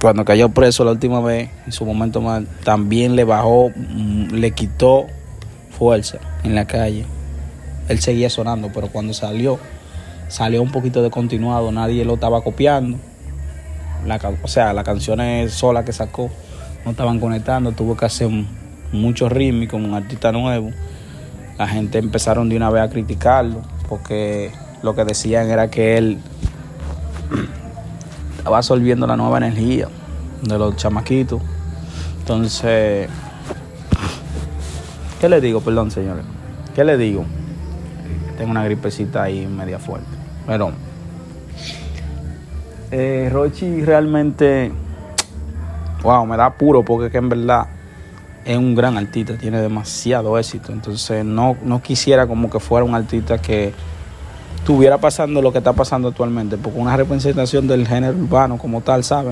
cuando cayó preso la última vez, en su momento más, también le bajó, mm, le quitó fuerza en la calle. Él seguía sonando, pero cuando salió, salió un poquito de continuado, nadie lo estaba copiando. O sea, las canciones solas que sacó no estaban conectando, tuvo que hacer mucho ritmo con un artista nuevo. La gente empezaron de una vez a criticarlo, porque lo que decían era que él estaba absorbiendo la nueva energía de los chamaquitos. Entonces, ¿qué le digo? Perdón, señores. ¿Qué le digo? Tengo una gripecita ahí media fuerte. Pero, eh, Rochi realmente, wow, me da puro porque que en verdad es un gran artista, tiene demasiado éxito. Entonces, no, no quisiera como que fuera un artista que estuviera pasando lo que está pasando actualmente, porque una representación del género urbano como tal, ¿saben?